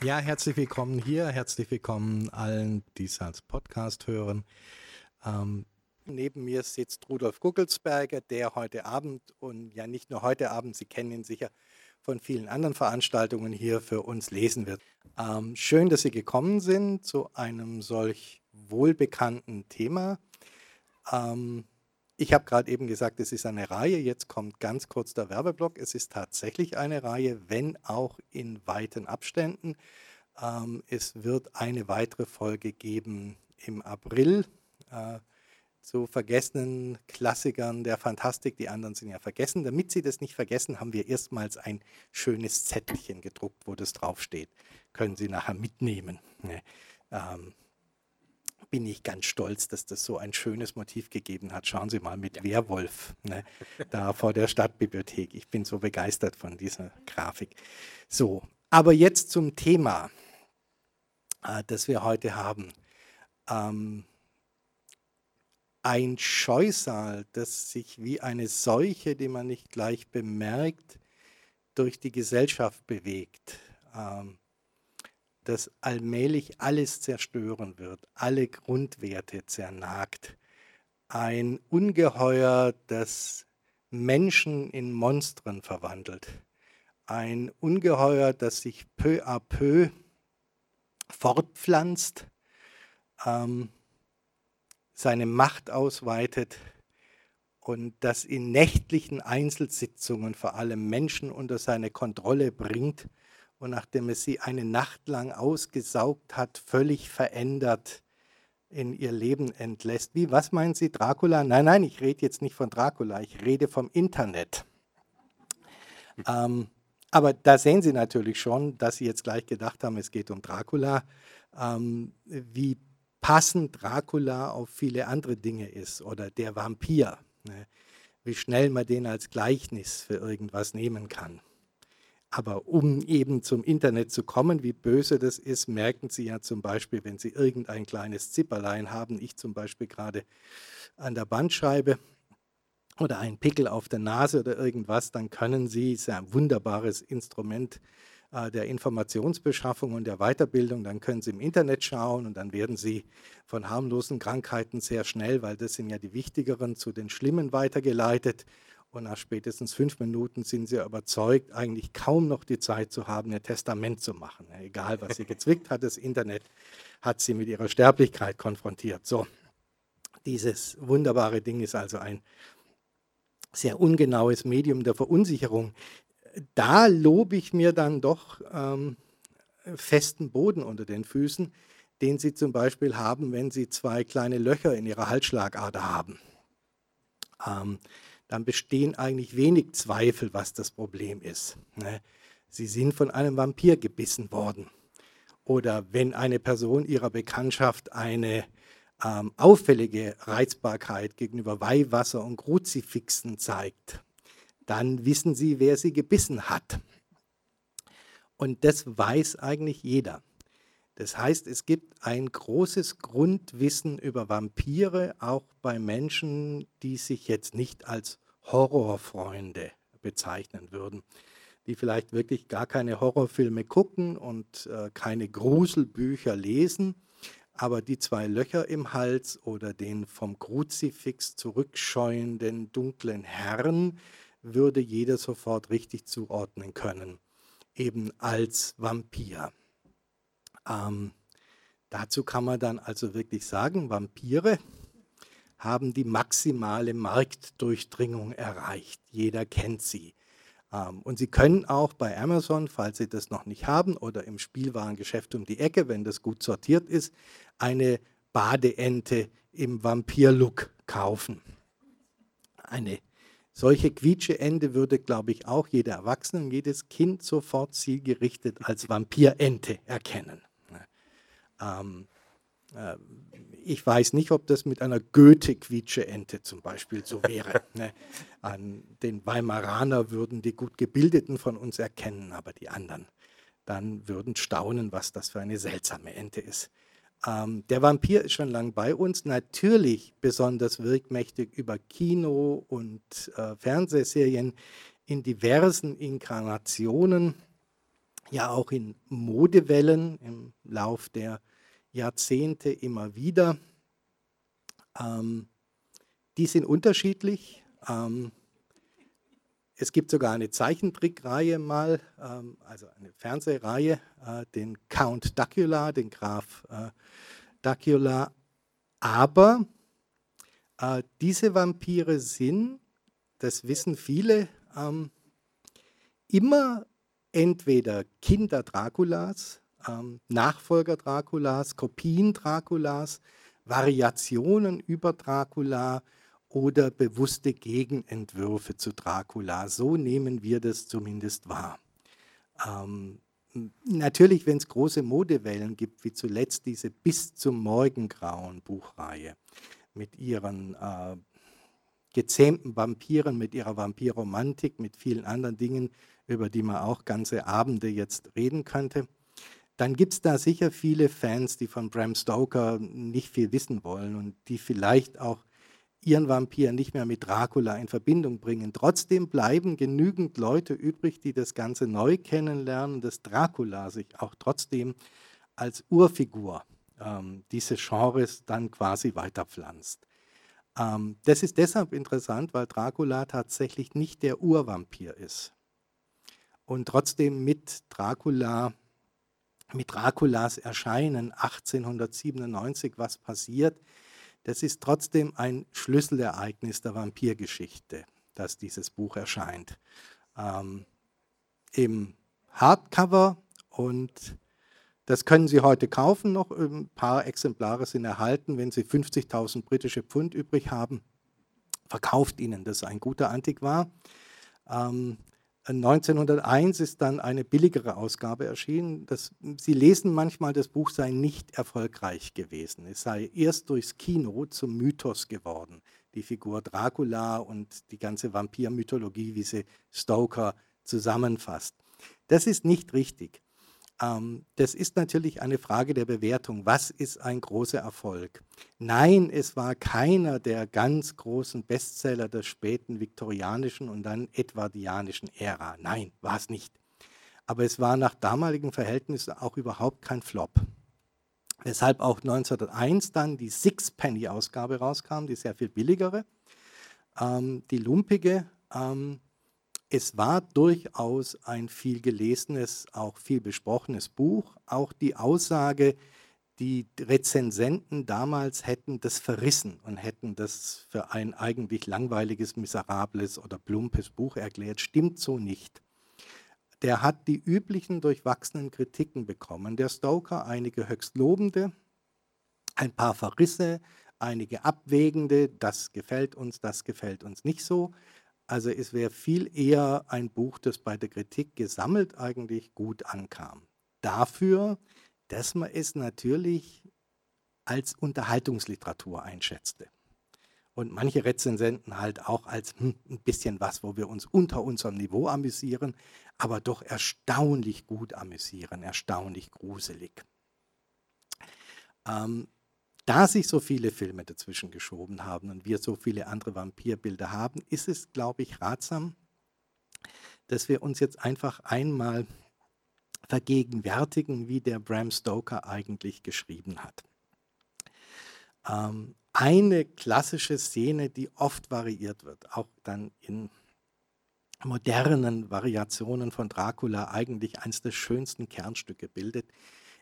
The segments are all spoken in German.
Ja, herzlich willkommen hier, herzlich willkommen allen, die es als Podcast hören. Ähm, neben mir sitzt Rudolf Guckelsberger, der heute Abend und ja nicht nur heute Abend, Sie kennen ihn sicher von vielen anderen Veranstaltungen hier für uns lesen wird. Ähm, schön, dass Sie gekommen sind zu einem solch wohlbekannten Thema. Ähm, ich habe gerade eben gesagt, es ist eine Reihe. Jetzt kommt ganz kurz der Werbeblock. Es ist tatsächlich eine Reihe, wenn auch in weiten Abständen. Ähm, es wird eine weitere Folge geben im April äh, zu vergessenen Klassikern der Fantastik. Die anderen sind ja vergessen. Damit Sie das nicht vergessen, haben wir erstmals ein schönes Zettelchen gedruckt, wo das draufsteht. Können Sie nachher mitnehmen. Ne? Ähm, bin ich ganz stolz, dass das so ein schönes Motiv gegeben hat. Schauen Sie mal mit ja. Werwolf ne, da vor der Stadtbibliothek. Ich bin so begeistert von dieser Grafik. So, aber jetzt zum Thema, äh, das wir heute haben. Ähm, ein Scheusal, das sich wie eine Seuche, die man nicht gleich bemerkt, durch die Gesellschaft bewegt. Ähm, das allmählich alles zerstören wird, alle Grundwerte zernagt. Ein Ungeheuer, das Menschen in Monstren verwandelt. Ein Ungeheuer, das sich peu à peu fortpflanzt, ähm, seine Macht ausweitet und das in nächtlichen Einzelsitzungen vor allem Menschen unter seine Kontrolle bringt und nachdem es sie eine Nacht lang ausgesaugt hat, völlig verändert in ihr Leben entlässt. Wie, was meinen Sie, Dracula? Nein, nein, ich rede jetzt nicht von Dracula, ich rede vom Internet. Ähm, aber da sehen Sie natürlich schon, dass Sie jetzt gleich gedacht haben, es geht um Dracula, ähm, wie passend Dracula auf viele andere Dinge ist oder der Vampir, ne? wie schnell man den als Gleichnis für irgendwas nehmen kann. Aber um eben zum Internet zu kommen, wie böse das ist, merken Sie ja zum Beispiel, wenn Sie irgendein kleines Zipperlein haben, ich zum Beispiel gerade an der Bandscheibe oder einen Pickel auf der Nase oder irgendwas, dann können Sie, ist ein wunderbares Instrument äh, der Informationsbeschaffung und der Weiterbildung, dann können Sie im Internet schauen und dann werden Sie von harmlosen Krankheiten sehr schnell, weil das sind ja die wichtigeren, zu den schlimmen weitergeleitet und nach spätestens fünf Minuten sind sie überzeugt, eigentlich kaum noch die Zeit zu haben, ihr Testament zu machen. Egal, was sie gezwickt hat, das Internet hat sie mit ihrer Sterblichkeit konfrontiert. So, dieses wunderbare Ding ist also ein sehr ungenaues Medium der Verunsicherung. Da lobe ich mir dann doch ähm, festen Boden unter den Füßen, den Sie zum Beispiel haben, wenn Sie zwei kleine Löcher in Ihrer Halsschlagader haben. Ähm, dann bestehen eigentlich wenig Zweifel, was das Problem ist. Ne? Sie sind von einem Vampir gebissen worden. Oder wenn eine Person ihrer Bekanntschaft eine ähm, auffällige Reizbarkeit gegenüber Weihwasser und Kruzifixen zeigt, dann wissen Sie, wer sie gebissen hat. Und das weiß eigentlich jeder. Das heißt, es gibt ein großes Grundwissen über Vampire, auch bei Menschen, die sich jetzt nicht als Horrorfreunde bezeichnen würden, die vielleicht wirklich gar keine Horrorfilme gucken und äh, keine Gruselbücher lesen, aber die zwei Löcher im Hals oder den vom Kruzifix zurückscheuenden dunklen Herrn würde jeder sofort richtig zuordnen können, eben als Vampir. Ähm, dazu kann man dann also wirklich sagen, Vampire haben die maximale Marktdurchdringung erreicht. Jeder kennt sie. Ähm, und Sie können auch bei Amazon, falls Sie das noch nicht haben, oder im Spielwarengeschäft um die Ecke, wenn das gut sortiert ist, eine Badeente im Vampir-Look kaufen. Eine solche Quietscheente würde, glaube ich, auch jeder Erwachsene und jedes Kind sofort zielgerichtet als Vampirente erkennen. Ähm, äh, ich weiß nicht, ob das mit einer Goethe-Quietsche-Ente zum Beispiel so wäre. ne? An den Weimaraner würden die gut Gebildeten von uns erkennen, aber die anderen dann würden staunen, was das für eine seltsame Ente ist. Ähm, der Vampir ist schon lange bei uns, natürlich besonders wirkmächtig über Kino und äh, Fernsehserien in diversen Inkarnationen ja auch in Modewellen im Lauf der Jahrzehnte immer wieder. Ähm, die sind unterschiedlich. Ähm, es gibt sogar eine Zeichentrickreihe mal, ähm, also eine Fernsehreihe, äh, den Count Dacula, den Graf äh, Dacula. Aber äh, diese Vampire sind, das wissen viele, ähm, immer entweder Kinder Draculas, ähm, Nachfolger Draculas, Kopien Draculas, Variationen über Dracula oder bewusste Gegenentwürfe zu Dracula. So nehmen wir das zumindest wahr. Ähm, natürlich, wenn es große Modewellen gibt, wie zuletzt diese Bis zum Morgengrauen Buchreihe mit ihren äh, gezähmten Vampiren, mit ihrer Vampirromantik, mit vielen anderen Dingen, über die man auch ganze Abende jetzt reden könnte. Dann gibt es da sicher viele Fans, die von Bram Stoker nicht viel wissen wollen und die vielleicht auch ihren Vampir nicht mehr mit Dracula in Verbindung bringen. Trotzdem bleiben genügend Leute übrig, die das Ganze neu kennenlernen, dass Dracula sich auch trotzdem als Urfigur ähm, dieses Genres dann quasi weiterpflanzt. Ähm, das ist deshalb interessant, weil Dracula tatsächlich nicht der Urvampir ist. Und trotzdem mit Dracula, mit Draculas Erscheinen 1897 was passiert, das ist trotzdem ein Schlüsselereignis der Vampirgeschichte, dass dieses Buch erscheint. Ähm, Im Hardcover und das können Sie heute kaufen noch. Ein paar Exemplare sind erhalten. Wenn Sie 50.000 britische Pfund übrig haben, verkauft Ihnen das ein guter Antiquar. Ähm, 1901 ist dann eine billigere Ausgabe erschienen. Das, Sie lesen manchmal, das Buch sei nicht erfolgreich gewesen. Es sei erst durchs Kino zum Mythos geworden. Die Figur Dracula und die ganze Vampirmythologie, wie sie Stoker zusammenfasst. Das ist nicht richtig. Ähm, das ist natürlich eine Frage der Bewertung. Was ist ein großer Erfolg? Nein, es war keiner der ganz großen Bestseller der späten viktorianischen und dann edwardianischen Ära. Nein, war es nicht. Aber es war nach damaligen Verhältnissen auch überhaupt kein Flop. Weshalb auch 1901 dann die Sixpenny-Ausgabe rauskam, die sehr viel billigere. Ähm, die lumpige ähm, es war durchaus ein viel gelesenes, auch viel besprochenes Buch. Auch die Aussage, die Rezensenten damals hätten das verrissen und hätten das für ein eigentlich langweiliges, miserables oder plumpes Buch erklärt, stimmt so nicht. Der hat die üblichen durchwachsenen Kritiken bekommen. Der Stoker einige höchst lobende, ein paar Verrisse, einige abwägende, das gefällt uns, das gefällt uns nicht so. Also es wäre viel eher ein Buch, das bei der Kritik gesammelt eigentlich gut ankam. Dafür, dass man es natürlich als Unterhaltungsliteratur einschätzte. Und manche Rezensenten halt auch als hm, ein bisschen was, wo wir uns unter unserem Niveau amüsieren, aber doch erstaunlich gut amüsieren, erstaunlich gruselig. Ähm, da sich so viele Filme dazwischen geschoben haben und wir so viele andere Vampirbilder haben, ist es, glaube ich, ratsam, dass wir uns jetzt einfach einmal vergegenwärtigen, wie der Bram Stoker eigentlich geschrieben hat. Ähm, eine klassische Szene, die oft variiert wird, auch dann in modernen Variationen von Dracula eigentlich eines der schönsten Kernstücke bildet,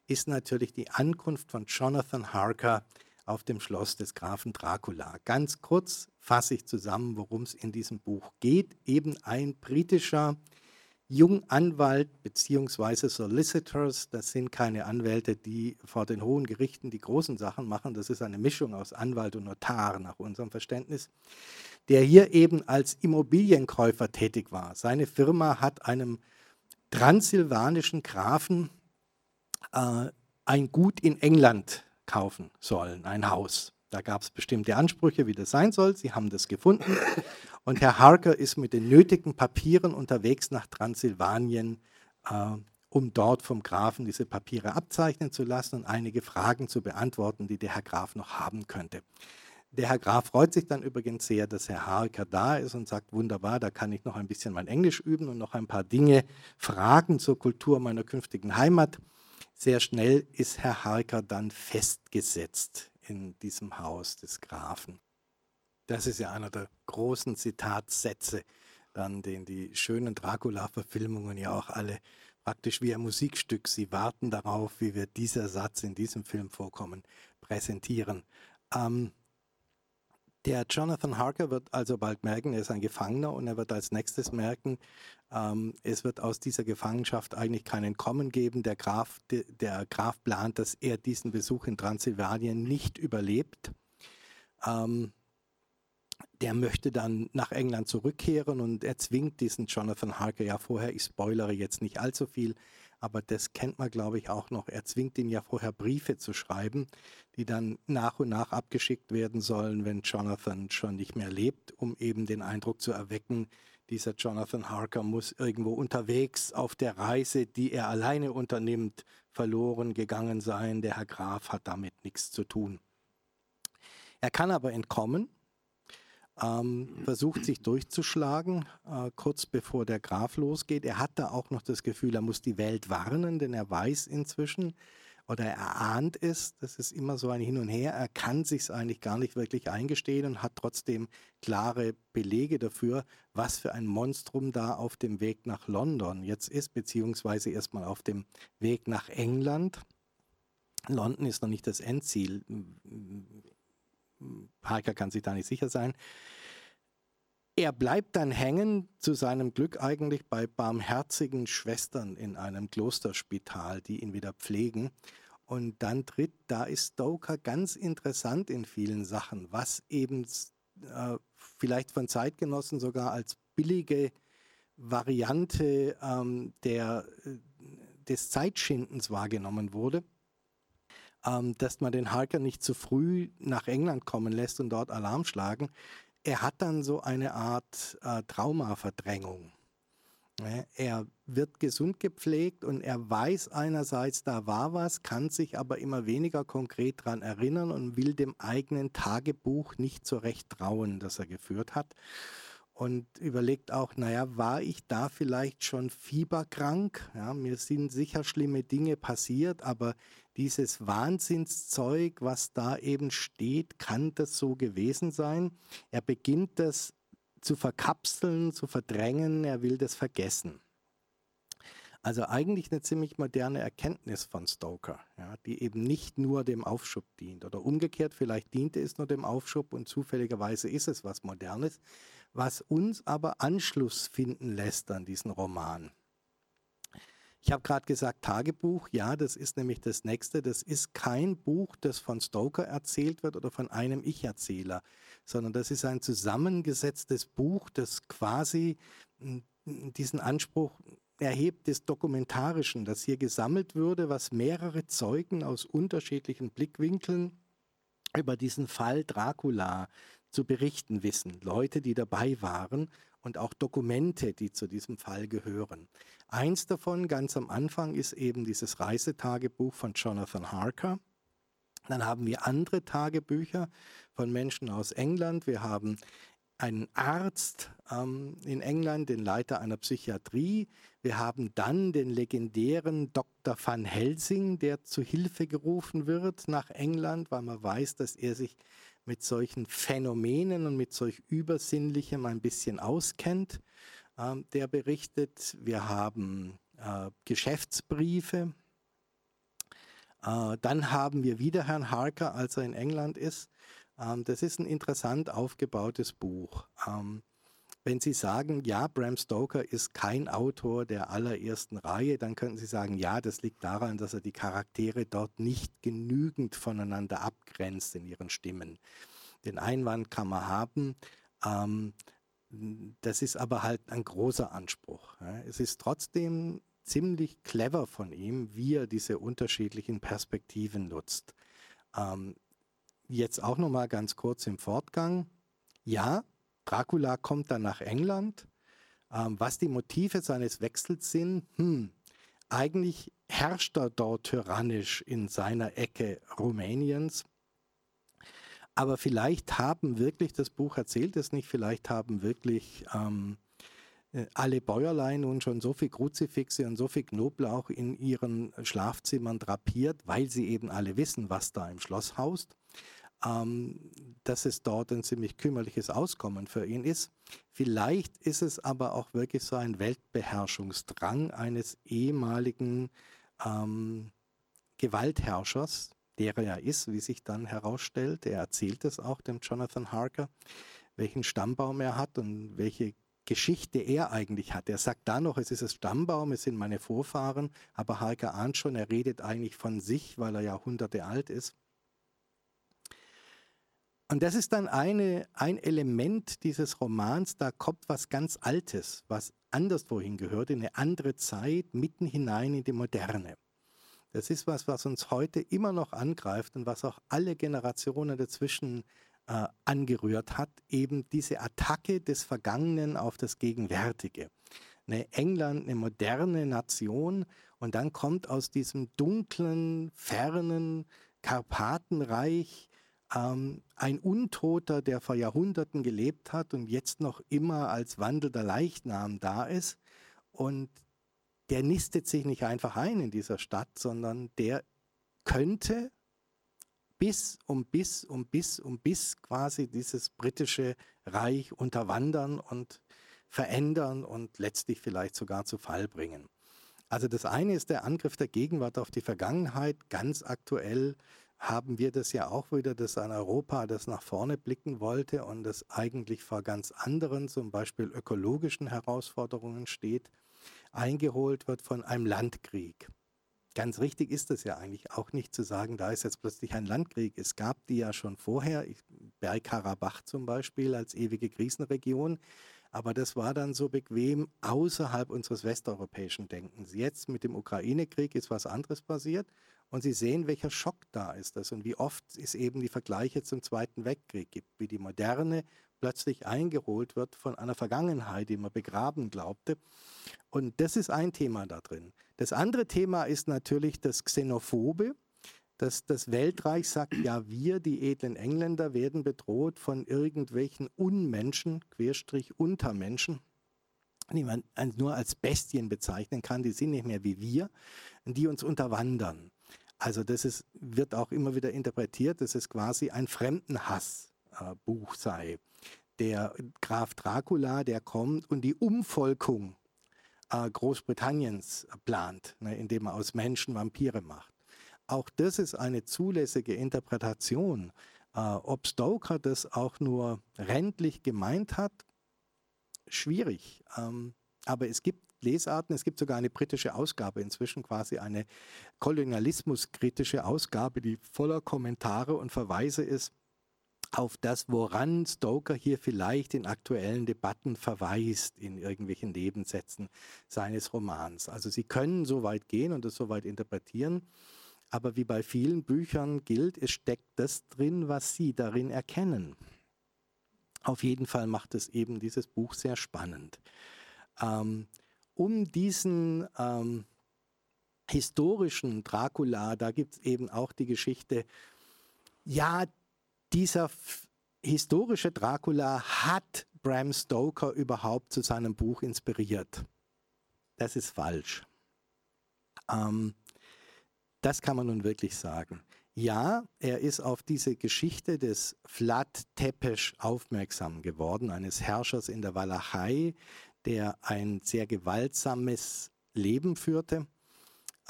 ist natürlich die Ankunft von Jonathan Harker auf dem Schloss des Grafen Dracula. Ganz kurz fasse ich zusammen, worum es in diesem Buch geht. Eben ein britischer Junganwalt bzw. Solicitors, das sind keine Anwälte, die vor den hohen Gerichten die großen Sachen machen, das ist eine Mischung aus Anwalt und Notar nach unserem Verständnis, der hier eben als Immobilienkäufer tätig war. Seine Firma hat einem transsilvanischen Grafen äh, ein Gut in England kaufen sollen, ein Haus. Da gab es bestimmte Ansprüche, wie das sein soll. Sie haben das gefunden. Und Herr Harker ist mit den nötigen Papieren unterwegs nach Transsilvanien, äh, um dort vom Grafen diese Papiere abzeichnen zu lassen und einige Fragen zu beantworten, die der Herr Graf noch haben könnte. Der Herr Graf freut sich dann übrigens sehr, dass Herr Harker da ist und sagt, wunderbar, da kann ich noch ein bisschen mein Englisch üben und noch ein paar Dinge fragen zur Kultur meiner künftigen Heimat. Sehr schnell ist Herr Harker dann festgesetzt in diesem Haus des Grafen. Das ist ja einer der großen Zitatsätze, dann, den die schönen Dracula-Verfilmungen ja auch alle praktisch wie ein Musikstück, sie warten darauf, wie wird dieser Satz in diesem Film vorkommen, präsentieren. Ähm, der Jonathan Harker wird also bald merken, er ist ein Gefangener und er wird als nächstes merken, ähm, es wird aus dieser Gefangenschaft eigentlich kein Entkommen geben. Der Graf, de, der Graf plant, dass er diesen Besuch in Transsilvanien nicht überlebt. Ähm, der möchte dann nach England zurückkehren und er zwingt diesen Jonathan Harker ja vorher, ich spoilere jetzt nicht allzu viel, aber das kennt man, glaube ich, auch noch. Er zwingt ihn ja vorher Briefe zu schreiben, die dann nach und nach abgeschickt werden sollen, wenn Jonathan schon nicht mehr lebt, um eben den Eindruck zu erwecken, dieser Jonathan Harker muss irgendwo unterwegs auf der Reise, die er alleine unternimmt, verloren gegangen sein. Der Herr Graf hat damit nichts zu tun. Er kann aber entkommen ähm, versucht sich durchzuschlagen, äh, kurz bevor der Graf losgeht. Er hat da auch noch das Gefühl, er muss die Welt warnen, denn er weiß inzwischen oder er ahnt es, das ist immer so ein Hin und Her, er kann sich eigentlich gar nicht wirklich eingestehen und hat trotzdem klare Belege dafür, was für ein Monstrum da auf dem Weg nach London jetzt ist, beziehungsweise erstmal auf dem Weg nach England. London ist noch nicht das Endziel. Parker kann sich da nicht sicher sein. Er bleibt dann hängen, zu seinem Glück eigentlich bei barmherzigen Schwestern in einem Klosterspital, die ihn wieder pflegen. Und dann tritt, da ist Stoker ganz interessant in vielen Sachen, was eben äh, vielleicht von Zeitgenossen sogar als billige Variante ähm, der, äh, des Zeitschindens wahrgenommen wurde ähm, dass man den Harker nicht zu früh nach England kommen lässt und dort Alarm schlagen. Er hat dann so eine Art äh, Traumaverdrängung. Er wird gesund gepflegt und er weiß einerseits, da war was, kann sich aber immer weniger konkret daran erinnern und will dem eigenen Tagebuch nicht so recht trauen, das er geführt hat und überlegt auch, naja, war ich da vielleicht schon fieberkrank? Ja, mir sind sicher schlimme Dinge passiert, aber dieses Wahnsinnszeug, was da eben steht, kann das so gewesen sein? Er beginnt das zu verkapseln, zu verdrängen, er will das vergessen. Also eigentlich eine ziemlich moderne Erkenntnis von Stoker, ja, die eben nicht nur dem Aufschub dient. Oder umgekehrt, vielleicht diente es nur dem Aufschub und zufälligerweise ist es was Modernes, was uns aber Anschluss finden lässt an diesen Roman. Ich habe gerade gesagt, Tagebuch, ja, das ist nämlich das nächste. Das ist kein Buch, das von Stoker erzählt wird oder von einem Ich-Erzähler, sondern das ist ein zusammengesetztes Buch, das quasi hm, diesen Anspruch erhebt des Dokumentarischen, das hier gesammelt würde, was mehrere Zeugen aus unterschiedlichen Blickwinkeln über diesen Fall Dracula zu berichten wissen. Leute, die dabei waren und auch Dokumente, die zu diesem Fall gehören. Eins davon ganz am Anfang ist eben dieses Reisetagebuch von Jonathan Harker. Dann haben wir andere Tagebücher von Menschen aus England. Wir haben einen Arzt ähm, in England, den Leiter einer Psychiatrie. Wir haben dann den legendären Dr. Van Helsing, der zu Hilfe gerufen wird nach England, weil man weiß, dass er sich mit solchen Phänomenen und mit solch Übersinnlichem ein bisschen auskennt. Ähm, der berichtet, wir haben äh, Geschäftsbriefe. Äh, dann haben wir wieder Herrn Harker, als er in England ist. Ähm, das ist ein interessant aufgebautes Buch. Ähm, wenn Sie sagen, ja, Bram Stoker ist kein Autor der allerersten Reihe, dann könnten Sie sagen, ja, das liegt daran, dass er die Charaktere dort nicht genügend voneinander abgrenzt in ihren Stimmen. Den Einwand kann man haben. Ähm, das ist aber halt ein großer Anspruch. Es ist trotzdem ziemlich clever von ihm, wie er diese unterschiedlichen Perspektiven nutzt. Ähm, jetzt auch noch mal ganz kurz im Fortgang. Ja, Dracula kommt dann nach England. Ähm, was die Motive seines Wechsels sind, hm, eigentlich herrscht er dort tyrannisch in seiner Ecke Rumäniens. Aber vielleicht haben wirklich, das Buch erzählt es nicht, vielleicht haben wirklich ähm, äh, alle Bäuerlein nun schon so viel Kruzifixe und so viel Knoblauch in ihren Schlafzimmern drapiert, weil sie eben alle wissen, was da im Schloss haust, dass es dort ein ziemlich kümmerliches Auskommen für ihn ist. Vielleicht ist es aber auch wirklich so ein Weltbeherrschungsdrang eines ehemaligen ähm, Gewaltherrschers, der er ist, wie sich dann herausstellt. Er erzählt es auch dem Jonathan Harker, welchen Stammbaum er hat und welche Geschichte er eigentlich hat. Er sagt da noch, es ist ein Stammbaum, es sind meine Vorfahren, aber Harker ahnt schon, er redet eigentlich von sich, weil er Jahrhunderte alt ist. Und das ist dann eine, ein Element dieses Romans, da kommt was ganz Altes, was anderswohin gehört, in eine andere Zeit, mitten hinein in die Moderne. Das ist was, was uns heute immer noch angreift und was auch alle Generationen dazwischen äh, angerührt hat, eben diese Attacke des Vergangenen auf das Gegenwärtige. Eine England, eine moderne Nation und dann kommt aus diesem dunklen, fernen Karpatenreich ähm, ein Untoter, der vor Jahrhunderten gelebt hat und jetzt noch immer als wandelnder Leichnam da ist und der nistet sich nicht einfach ein in dieser Stadt, sondern der könnte bis um bis um bis um bis quasi dieses britische Reich unterwandern und verändern und letztlich vielleicht sogar zu Fall bringen. Also das eine ist der Angriff der Gegenwart auf die Vergangenheit. Ganz aktuell haben wir das ja auch wieder, dass ein Europa, das nach vorne blicken wollte und das eigentlich vor ganz anderen, zum Beispiel ökologischen Herausforderungen steht eingeholt wird von einem Landkrieg. Ganz richtig ist es ja eigentlich auch nicht zu sagen, da ist jetzt plötzlich ein Landkrieg. Es gab die ja schon vorher, Bergkarabach zum Beispiel als ewige Krisenregion. Aber das war dann so bequem außerhalb unseres westeuropäischen Denkens. Jetzt mit dem Ukraine-Krieg ist was anderes passiert und Sie sehen, welcher Schock da ist das und wie oft es eben die Vergleiche zum Zweiten Weltkrieg gibt, wie die Moderne plötzlich eingeholt wird von einer Vergangenheit, die man begraben glaubte. Und das ist ein Thema da drin. Das andere Thema ist natürlich das Xenophobe, dass das Weltreich sagt, ja, wir, die edlen Engländer, werden bedroht von irgendwelchen Unmenschen, Querstrich Untermenschen, die man nur als Bestien bezeichnen kann, die sind nicht mehr wie wir, die uns unterwandern. Also das ist, wird auch immer wieder interpretiert, dass es quasi ein Fremdenhassbuch äh, sei der Graf Dracula, der kommt und die Umvolkung äh, Großbritanniens plant, ne, indem er aus Menschen Vampire macht. Auch das ist eine zulässige Interpretation. Äh, ob Stoker das auch nur rändlich gemeint hat, schwierig. Ähm, aber es gibt Lesarten, es gibt sogar eine britische Ausgabe, inzwischen quasi eine kolonialismuskritische Ausgabe, die voller Kommentare und Verweise ist auf das, woran Stoker hier vielleicht in aktuellen Debatten verweist, in irgendwelchen Nebensätzen seines Romans. Also Sie können so weit gehen und es so weit interpretieren, aber wie bei vielen Büchern gilt, es steckt das drin, was Sie darin erkennen. Auf jeden Fall macht es eben dieses Buch sehr spannend. Ähm, um diesen ähm, historischen Dracula, da gibt es eben auch die Geschichte, ja, dieser historische Dracula hat Bram Stoker überhaupt zu seinem Buch inspiriert. Das ist falsch. Ähm, das kann man nun wirklich sagen. Ja, er ist auf diese Geschichte des Vlad Tepes aufmerksam geworden, eines Herrschers in der Walachei, der ein sehr gewaltsames Leben führte.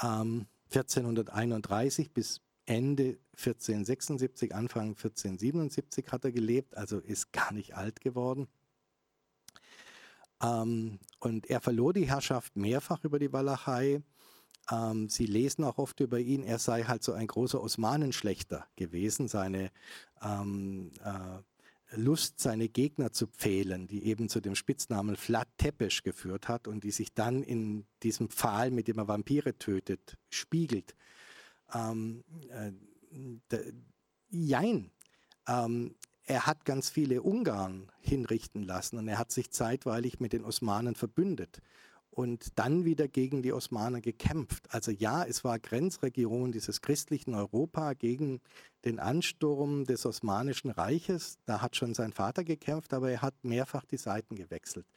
Ähm, 1431 bis Ende 1476, Anfang 1477 hat er gelebt, also ist gar nicht alt geworden. Ähm, und er verlor die Herrschaft mehrfach über die Walachei. Ähm, sie lesen auch oft über ihn, er sei halt so ein großer Osmanenschlechter gewesen. Seine ähm, äh, Lust, seine Gegner zu pfählen, die eben zu dem Spitznamen Flat Tepesch geführt hat und die sich dann in diesem Pfahl, mit dem er Vampire tötet, spiegelt. Ähm, äh, jein. Ähm, er hat ganz viele Ungarn hinrichten lassen und er hat sich zeitweilig mit den Osmanen verbündet. Und dann wieder gegen die Osmanen gekämpft. Also ja, es war Grenzregion dieses christlichen Europa gegen den Ansturm des Osmanischen Reiches. Da hat schon sein Vater gekämpft, aber er hat mehrfach die Seiten gewechselt.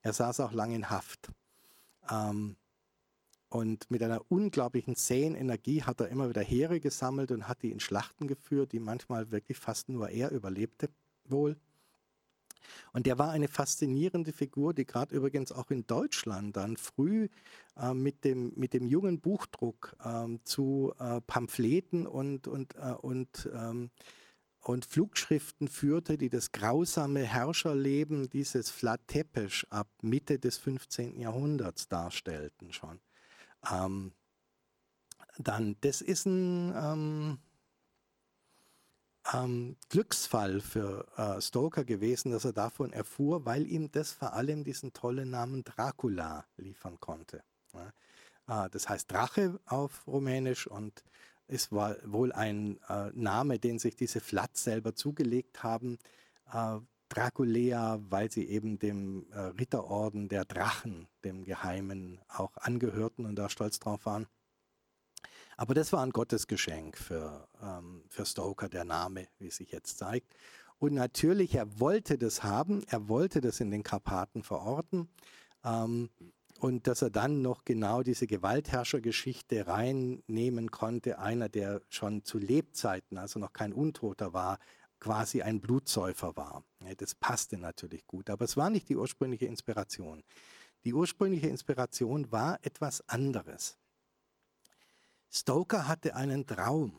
Er saß auch lange in Haft. Ähm, und mit einer unglaublichen zähen Energie hat er immer wieder Heere gesammelt und hat die in Schlachten geführt, die manchmal wirklich fast nur er überlebte wohl. Und der war eine faszinierende Figur, die gerade übrigens auch in Deutschland dann früh äh, mit, dem, mit dem jungen Buchdruck äh, zu äh, Pamphleten und, und, äh, und, ähm, und Flugschriften führte, die das grausame Herrscherleben dieses Vlad ab Mitte des 15. Jahrhunderts darstellten schon. Ähm, dann, das ist ein... Ähm, ähm, Glücksfall für äh, Stoker gewesen, dass er davon erfuhr, weil ihm das vor allem diesen tollen Namen Dracula liefern konnte. Ja. Äh, das heißt Drache auf Rumänisch und es war wohl ein äh, Name, den sich diese Flat selber zugelegt haben. Äh, Draculea, weil sie eben dem äh, Ritterorden der Drachen, dem Geheimen, auch angehörten und da stolz drauf waren. Aber das war ein Gottesgeschenk für, ähm, für Stoker, der Name, wie sich jetzt zeigt. Und natürlich, er wollte das haben, er wollte das in den Karpaten verorten. Ähm, und dass er dann noch genau diese Gewaltherrschergeschichte reinnehmen konnte, einer, der schon zu Lebzeiten, also noch kein Untoter war, quasi ein Blutsäufer war. Das passte natürlich gut, aber es war nicht die ursprüngliche Inspiration. Die ursprüngliche Inspiration war etwas anderes. Stoker hatte einen Traum,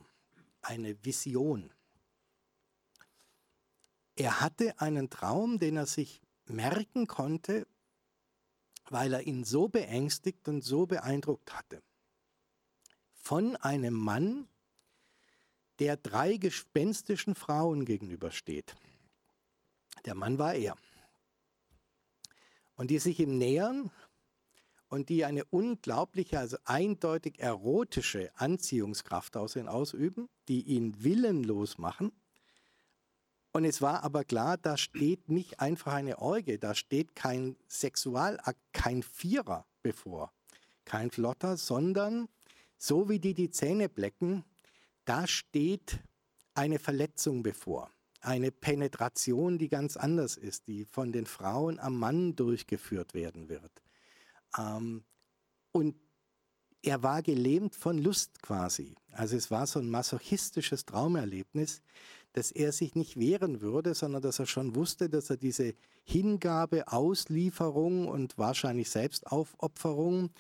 eine Vision. Er hatte einen Traum, den er sich merken konnte, weil er ihn so beängstigt und so beeindruckt hatte. Von einem Mann, der drei gespenstischen Frauen gegenübersteht. Der Mann war er. Und die sich ihm nähern und die eine unglaubliche, also eindeutig erotische Anziehungskraft aus ihn ausüben, die ihn willenlos machen. Und es war aber klar, da steht nicht einfach eine Orge, da steht kein Sexualakt, kein Vierer bevor, kein Flotter, sondern so wie die die Zähne blecken, da steht eine Verletzung bevor, eine Penetration, die ganz anders ist, die von den Frauen am Mann durchgeführt werden wird. Ähm, und er war gelähmt von Lust quasi. Also es war so ein masochistisches Traumerlebnis, dass er sich nicht wehren würde, sondern dass er schon wusste, dass er diese Hingabe, Auslieferung und wahrscheinlich Selbstaufopferung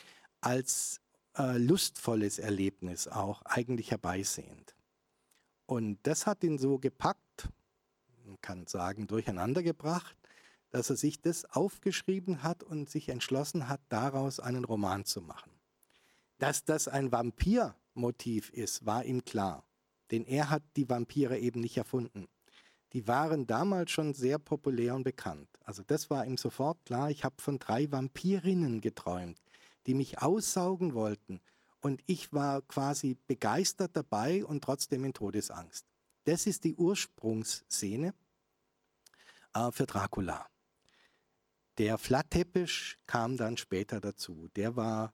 als äh, lustvolles Erlebnis auch eigentlich herbeisehend. Und das hat ihn so gepackt, man kann sagen, durcheinander gebracht, dass er sich das aufgeschrieben hat und sich entschlossen hat, daraus einen Roman zu machen. Dass das ein Vampirmotiv ist, war ihm klar, denn er hat die Vampire eben nicht erfunden. Die waren damals schon sehr populär und bekannt. Also das war ihm sofort klar. Ich habe von drei Vampirinnen geträumt, die mich aussaugen wollten. Und ich war quasi begeistert dabei und trotzdem in Todesangst. Das ist die Ursprungsszene äh, für Dracula. Der Flatteppich kam dann später dazu. Der war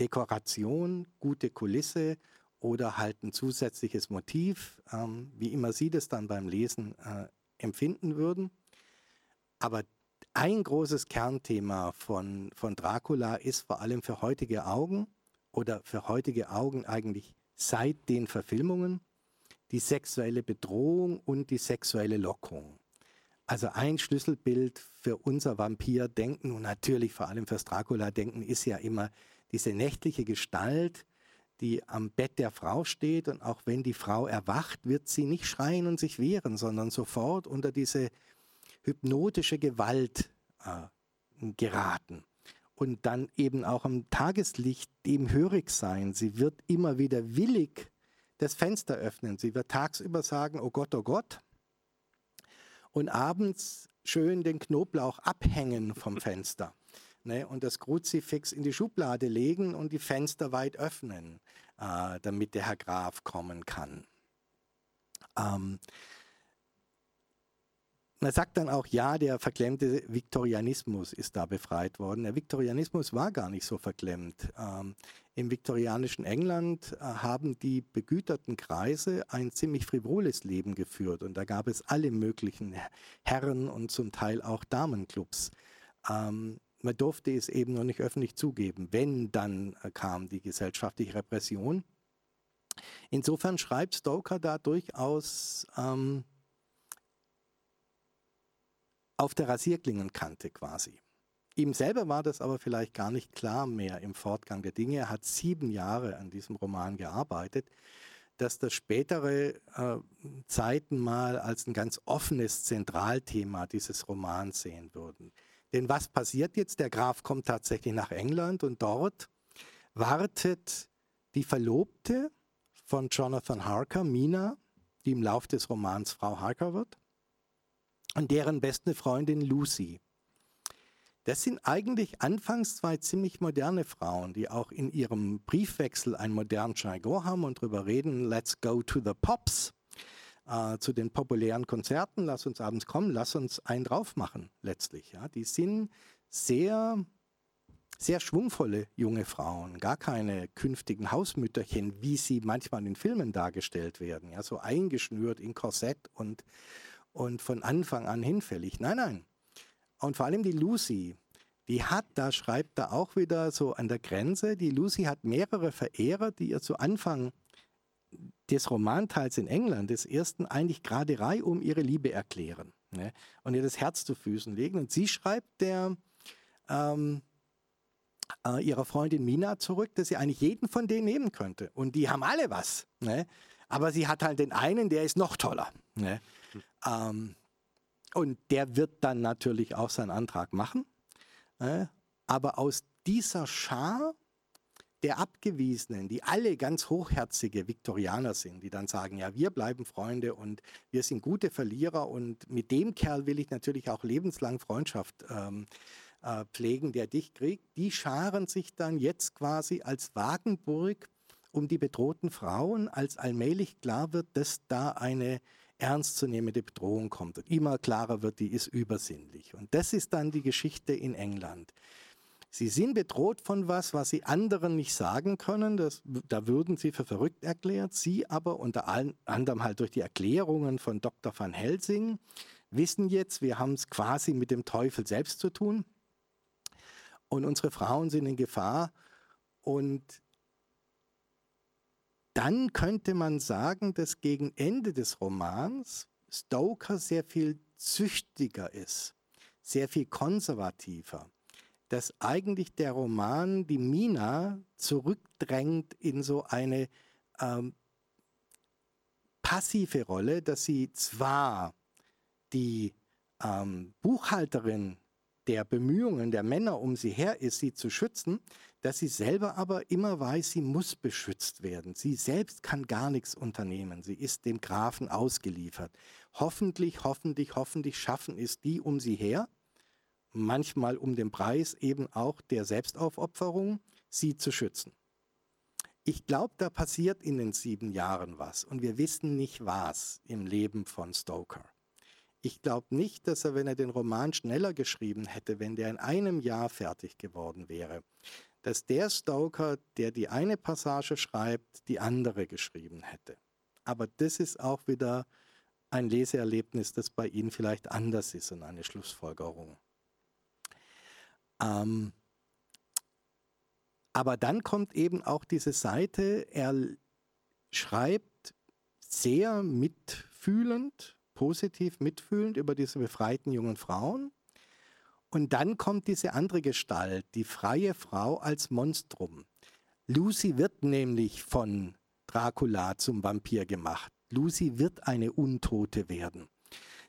Dekoration, gute Kulisse oder halt ein zusätzliches Motiv, ähm, wie immer Sie das dann beim Lesen äh, empfinden würden. Aber ein großes Kernthema von, von Dracula ist vor allem für heutige Augen oder für heutige Augen eigentlich seit den Verfilmungen die sexuelle Bedrohung und die sexuelle Lockung. Also ein Schlüsselbild für unser Vampir-Denken und natürlich vor allem fürs Dracula-Denken ist ja immer diese nächtliche Gestalt, die am Bett der Frau steht und auch wenn die Frau erwacht, wird sie nicht schreien und sich wehren, sondern sofort unter diese hypnotische Gewalt äh, geraten und dann eben auch am Tageslicht dem hörig sein. Sie wird immer wieder willig das Fenster öffnen. Sie wird tagsüber sagen, oh Gott, oh Gott, und abends schön den Knoblauch abhängen vom Fenster. Ne, und das Kruzifix in die Schublade legen und die Fenster weit öffnen, äh, damit der Herr Graf kommen kann. Ähm, man sagt dann auch, ja, der verklemmte Viktorianismus ist da befreit worden. Der Viktorianismus war gar nicht so verklemmt. Ähm, Im viktorianischen England äh, haben die begüterten Kreise ein ziemlich frivoles Leben geführt und da gab es alle möglichen Herren und zum Teil auch Damenclubs. Ähm, man durfte es eben noch nicht öffentlich zugeben. Wenn, dann äh, kam die gesellschaftliche Repression. Insofern schreibt Stoker da durchaus ähm, auf der Rasierklingenkante quasi. Ihm selber war das aber vielleicht gar nicht klar mehr im Fortgang der Dinge. Er hat sieben Jahre an diesem Roman gearbeitet, dass das spätere äh, Zeiten mal als ein ganz offenes Zentralthema dieses Romans sehen würden. Denn was passiert jetzt? Der Graf kommt tatsächlich nach England und dort wartet die Verlobte von Jonathan Harker, Mina, die im Lauf des Romans Frau Harker wird und deren beste Freundin Lucy. Das sind eigentlich anfangs zwei ziemlich moderne Frauen, die auch in ihrem Briefwechsel einen modernen Jargon haben und darüber reden, let's go to the pops, äh, zu den populären Konzerten, lass uns abends kommen, lass uns einen drauf machen letztlich. Ja. Die sind sehr, sehr schwungvolle junge Frauen, gar keine künftigen Hausmütterchen, wie sie manchmal in Filmen dargestellt werden, ja, so eingeschnürt in Korsett und und von Anfang an hinfällig. Nein, nein. Und vor allem die Lucy, die hat, da schreibt er auch wieder so an der Grenze, die Lucy hat mehrere Verehrer, die ihr zu Anfang des Romanteils in England, des ersten, eigentlich gerade um ihre Liebe erklären ne? und ihr das Herz zu Füßen legen. Und sie schreibt der ähm, äh, ihrer Freundin Mina zurück, dass sie eigentlich jeden von denen nehmen könnte. Und die haben alle was. Ne? Aber sie hat halt den einen, der ist noch toller. Ne? Ähm, und der wird dann natürlich auch seinen Antrag machen. Äh, aber aus dieser Schar der Abgewiesenen, die alle ganz hochherzige Viktorianer sind, die dann sagen, ja, wir bleiben Freunde und wir sind gute Verlierer und mit dem Kerl will ich natürlich auch lebenslang Freundschaft ähm, äh, pflegen, der dich kriegt, die scharen sich dann jetzt quasi als Wagenburg um die bedrohten Frauen, als allmählich klar wird, dass da eine ernstzunehmende Bedrohung kommt und immer klarer wird, die ist übersinnlich. Und das ist dann die Geschichte in England. Sie sind bedroht von was, was sie anderen nicht sagen können. Das, da würden sie für verrückt erklärt. Sie aber unter anderem halt durch die Erklärungen von Dr. van Helsing wissen jetzt, wir haben es quasi mit dem Teufel selbst zu tun. Und unsere Frauen sind in Gefahr. Und dann könnte man sagen, dass gegen Ende des Romans Stoker sehr viel züchtiger ist, sehr viel konservativer, dass eigentlich der Roman die Mina zurückdrängt in so eine ähm, passive Rolle, dass sie zwar die ähm, Buchhalterin der Bemühungen der Männer um sie her ist, sie zu schützen, dass sie selber aber immer weiß, sie muss beschützt werden. Sie selbst kann gar nichts unternehmen. Sie ist dem Grafen ausgeliefert. Hoffentlich, hoffentlich, hoffentlich schaffen es die um sie her, manchmal um den Preis eben auch der Selbstaufopferung, sie zu schützen. Ich glaube, da passiert in den sieben Jahren was und wir wissen nicht was im Leben von Stoker. Ich glaube nicht, dass er, wenn er den Roman schneller geschrieben hätte, wenn der in einem Jahr fertig geworden wäre, dass der Stoker, der die eine Passage schreibt, die andere geschrieben hätte. Aber das ist auch wieder ein Leseerlebnis, das bei Ihnen vielleicht anders ist und eine Schlussfolgerung. Ähm, aber dann kommt eben auch diese Seite, er schreibt sehr mitfühlend, positiv mitfühlend über diese befreiten jungen Frauen. Und dann kommt diese andere Gestalt, die freie Frau als Monstrum. Lucy wird nämlich von Dracula zum Vampir gemacht. Lucy wird eine Untote werden.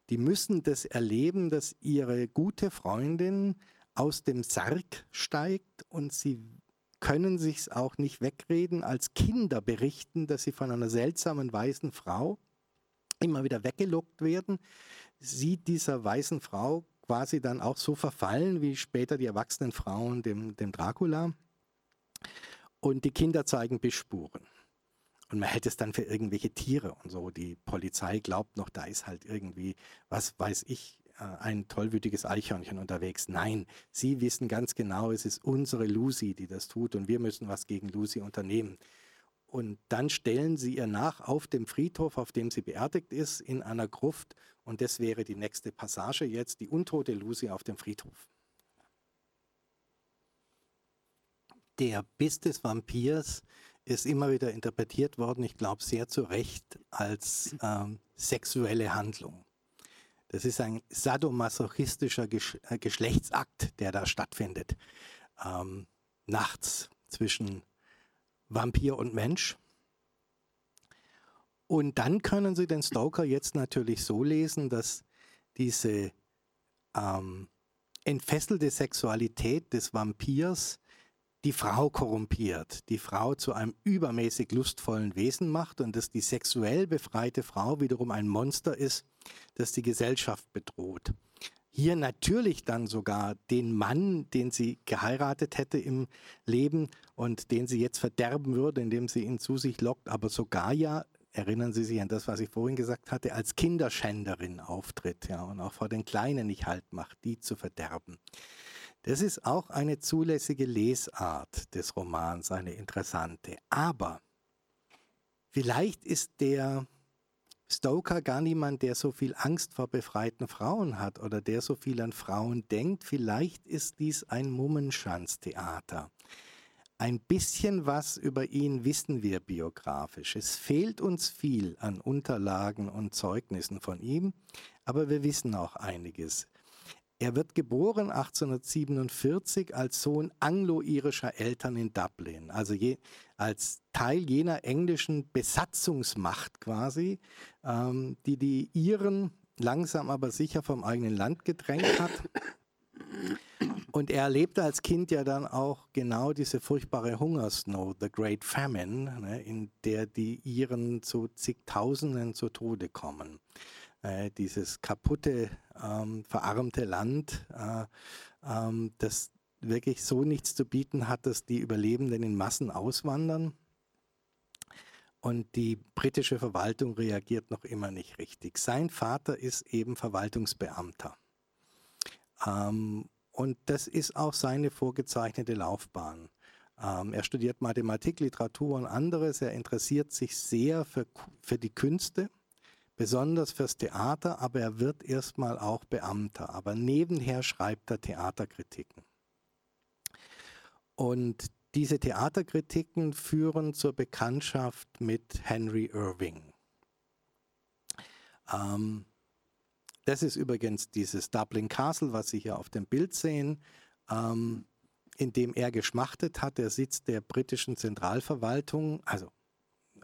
Die müssen das erleben, dass ihre gute Freundin aus dem Sarg steigt und sie können sich's auch nicht wegreden, als Kinder berichten, dass sie von einer seltsamen weißen Frau immer wieder weggelockt werden, sieht dieser weißen Frau quasi dann auch so verfallen wie später die erwachsenen Frauen dem, dem Dracula. Und die Kinder zeigen Bissspuren. Und man hält es dann für irgendwelche Tiere und so. Die Polizei glaubt noch, da ist halt irgendwie, was weiß ich, äh, ein tollwütiges Eichhörnchen unterwegs. Nein, sie wissen ganz genau, es ist unsere Lucy, die das tut und wir müssen was gegen Lucy unternehmen. Und dann stellen sie ihr nach auf dem Friedhof, auf dem sie beerdigt ist, in einer Gruft. Und das wäre die nächste Passage jetzt, die untote Lucy auf dem Friedhof. Der Biss des Vampirs ist immer wieder interpretiert worden, ich glaube sehr zu Recht, als ähm, sexuelle Handlung. Das ist ein sadomasochistischer Gesch äh, Geschlechtsakt, der da stattfindet. Ähm, nachts zwischen Vampir und Mensch. Und dann können Sie den Stoker jetzt natürlich so lesen, dass diese ähm, entfesselte Sexualität des Vampirs die Frau korrumpiert, die Frau zu einem übermäßig lustvollen Wesen macht und dass die sexuell befreite Frau wiederum ein Monster ist, das die Gesellschaft bedroht. Hier natürlich dann sogar den Mann, den sie geheiratet hätte im Leben und den sie jetzt verderben würde, indem sie ihn zu sich lockt, aber sogar ja, erinnern Sie sich an das, was ich vorhin gesagt hatte, als Kinderschänderin auftritt ja, und auch vor den Kleinen nicht halt macht, die zu verderben. Das ist auch eine zulässige Lesart des Romans, eine interessante. Aber vielleicht ist der Stoker gar niemand, der so viel Angst vor befreiten Frauen hat oder der so viel an Frauen denkt. Vielleicht ist dies ein Mummenschanztheater. Ein bisschen was über ihn wissen wir biografisch. Es fehlt uns viel an Unterlagen und Zeugnissen von ihm, aber wir wissen auch einiges. Er wird geboren 1847 als Sohn anglo-irischer Eltern in Dublin, also je, als Teil jener englischen Besatzungsmacht quasi, ähm, die die Iren langsam aber sicher vom eigenen Land gedrängt hat. Und er erlebte als Kind ja dann auch genau diese furchtbare Hungersnot, the Great Famine, ne, in der die Iren zu zigtausenden zu Tode kommen äh, dieses kaputte, ähm, verarmte Land, äh, ähm, das wirklich so nichts zu bieten hat, dass die Überlebenden in Massen auswandern. Und die britische Verwaltung reagiert noch immer nicht richtig. Sein Vater ist eben Verwaltungsbeamter. Ähm, und das ist auch seine vorgezeichnete Laufbahn. Ähm, er studiert Mathematik, Literatur und anderes. Er interessiert sich sehr für, für die Künste besonders fürs Theater, aber er wird erstmal auch Beamter. Aber nebenher schreibt er Theaterkritiken. Und diese Theaterkritiken führen zur Bekanntschaft mit Henry Irving. Ähm, das ist übrigens dieses Dublin Castle, was Sie hier auf dem Bild sehen, ähm, in dem er geschmachtet hat. Der Sitz der britischen Zentralverwaltung, also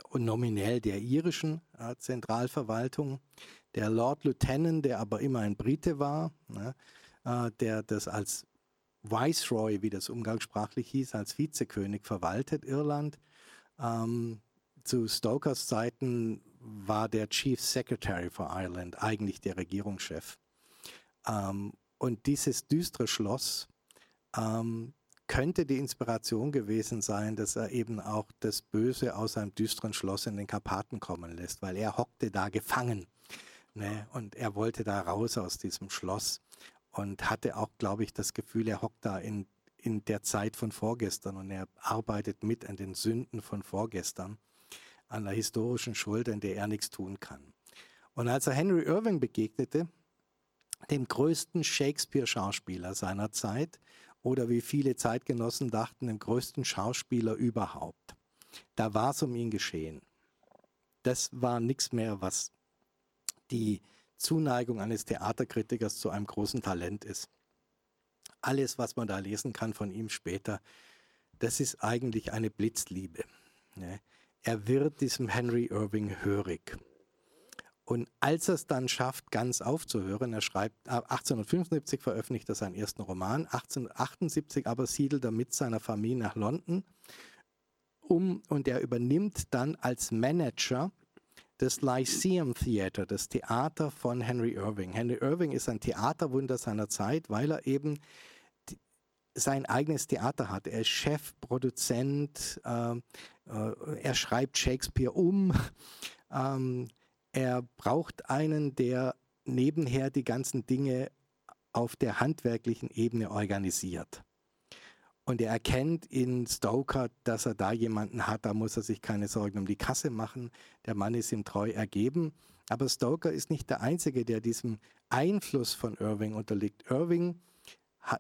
und nominell der irischen äh, Zentralverwaltung. Der Lord Lieutenant, der aber immer ein Brite war, ne, äh, der das als Viceroy, wie das umgangssprachlich hieß, als Vizekönig verwaltet, Irland. Ähm, zu Stokers Zeiten war der Chief Secretary for Ireland eigentlich der Regierungschef. Ähm, und dieses düstere Schloss ähm, könnte die Inspiration gewesen sein, dass er eben auch das Böse aus einem düsteren Schloss in den Karpaten kommen lässt, weil er hockte da gefangen. Ne? Und er wollte da raus aus diesem Schloss und hatte auch, glaube ich, das Gefühl, er hockt da in, in der Zeit von vorgestern und er arbeitet mit an den Sünden von vorgestern, an der historischen Schuld, an der er nichts tun kann. Und als er Henry Irving begegnete, dem größten Shakespeare-Schauspieler seiner Zeit oder wie viele Zeitgenossen dachten, dem größten Schauspieler überhaupt. Da war es um ihn geschehen. Das war nichts mehr, was die Zuneigung eines Theaterkritikers zu einem großen Talent ist. Alles, was man da lesen kann von ihm später, das ist eigentlich eine Blitzliebe. Ne? Er wird diesem Henry Irving hörig. Und als er es dann schafft, ganz aufzuhören, er schreibt, 1875 veröffentlicht er seinen ersten Roman, 1878 aber siedelt er mit seiner Familie nach London um und er übernimmt dann als Manager das Lyceum Theater, das Theater von Henry Irving. Henry Irving ist ein Theaterwunder seiner Zeit, weil er eben sein eigenes Theater hat. Er ist Chef, Produzent, äh, äh, er schreibt Shakespeare um. Ähm, er braucht einen, der nebenher die ganzen Dinge auf der handwerklichen Ebene organisiert. Und er erkennt in Stoker, dass er da jemanden hat, da muss er sich keine Sorgen um die Kasse machen. Der Mann ist ihm treu ergeben. Aber Stoker ist nicht der Einzige, der diesem Einfluss von Irving unterliegt. Irving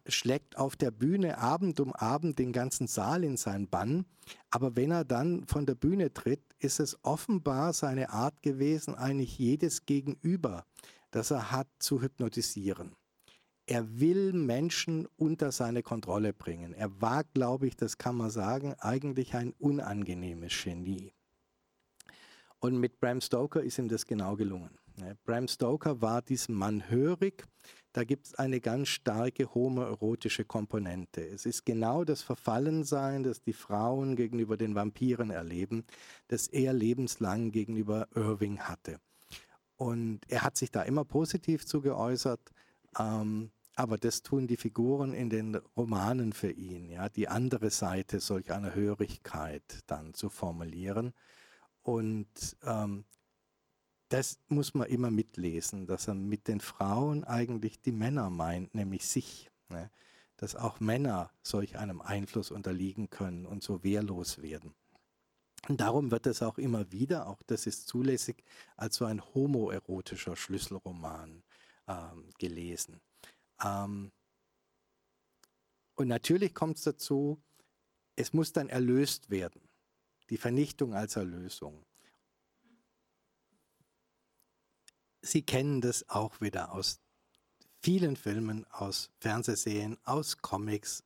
schlägt auf der Bühne Abend um Abend den ganzen Saal in seinen Bann. Aber wenn er dann von der Bühne tritt, ist es offenbar seine Art gewesen, eigentlich jedes Gegenüber, das er hat, zu hypnotisieren. Er will Menschen unter seine Kontrolle bringen. Er war, glaube ich, das kann man sagen, eigentlich ein unangenehmes Genie. Und mit Bram Stoker ist ihm das genau gelungen. Bram Stoker war diesem Mann hörig. Da gibt es eine ganz starke homoerotische Komponente. Es ist genau das Verfallensein, das die Frauen gegenüber den Vampiren erleben, das er lebenslang gegenüber Irving hatte. Und er hat sich da immer positiv zu geäußert. Ähm, aber das tun die Figuren in den Romanen für ihn, ja, die andere Seite solch einer Hörigkeit dann zu formulieren. Und ähm, das muss man immer mitlesen, dass er mit den Frauen eigentlich die Männer meint, nämlich sich. Ne? Dass auch Männer solch einem Einfluss unterliegen können und so wehrlos werden. Und darum wird es auch immer wieder, auch das ist zulässig, als so ein homoerotischer Schlüsselroman ähm, gelesen. Ähm, und natürlich kommt es dazu, es muss dann erlöst werden. Die Vernichtung als Erlösung. Sie kennen das auch wieder aus vielen Filmen, aus Fernsehserien, aus Comics,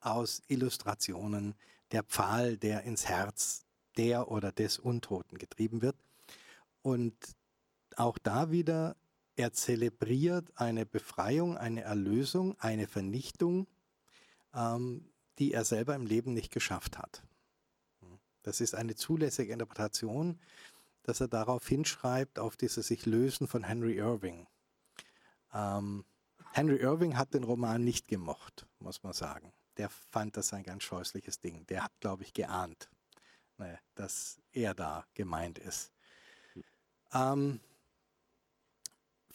aus Illustrationen. Der Pfahl, der ins Herz der oder des Untoten getrieben wird. Und auch da wieder, er zelebriert eine Befreiung, eine Erlösung, eine Vernichtung, ähm, die er selber im Leben nicht geschafft hat. Das ist eine zulässige Interpretation dass er darauf hinschreibt, auf dieses sich lösen von Henry Irving. Ähm, Henry Irving hat den Roman nicht gemocht, muss man sagen. Der fand das ein ganz scheußliches Ding. Der hat, glaube ich, geahnt, ne, dass er da gemeint ist. Ähm,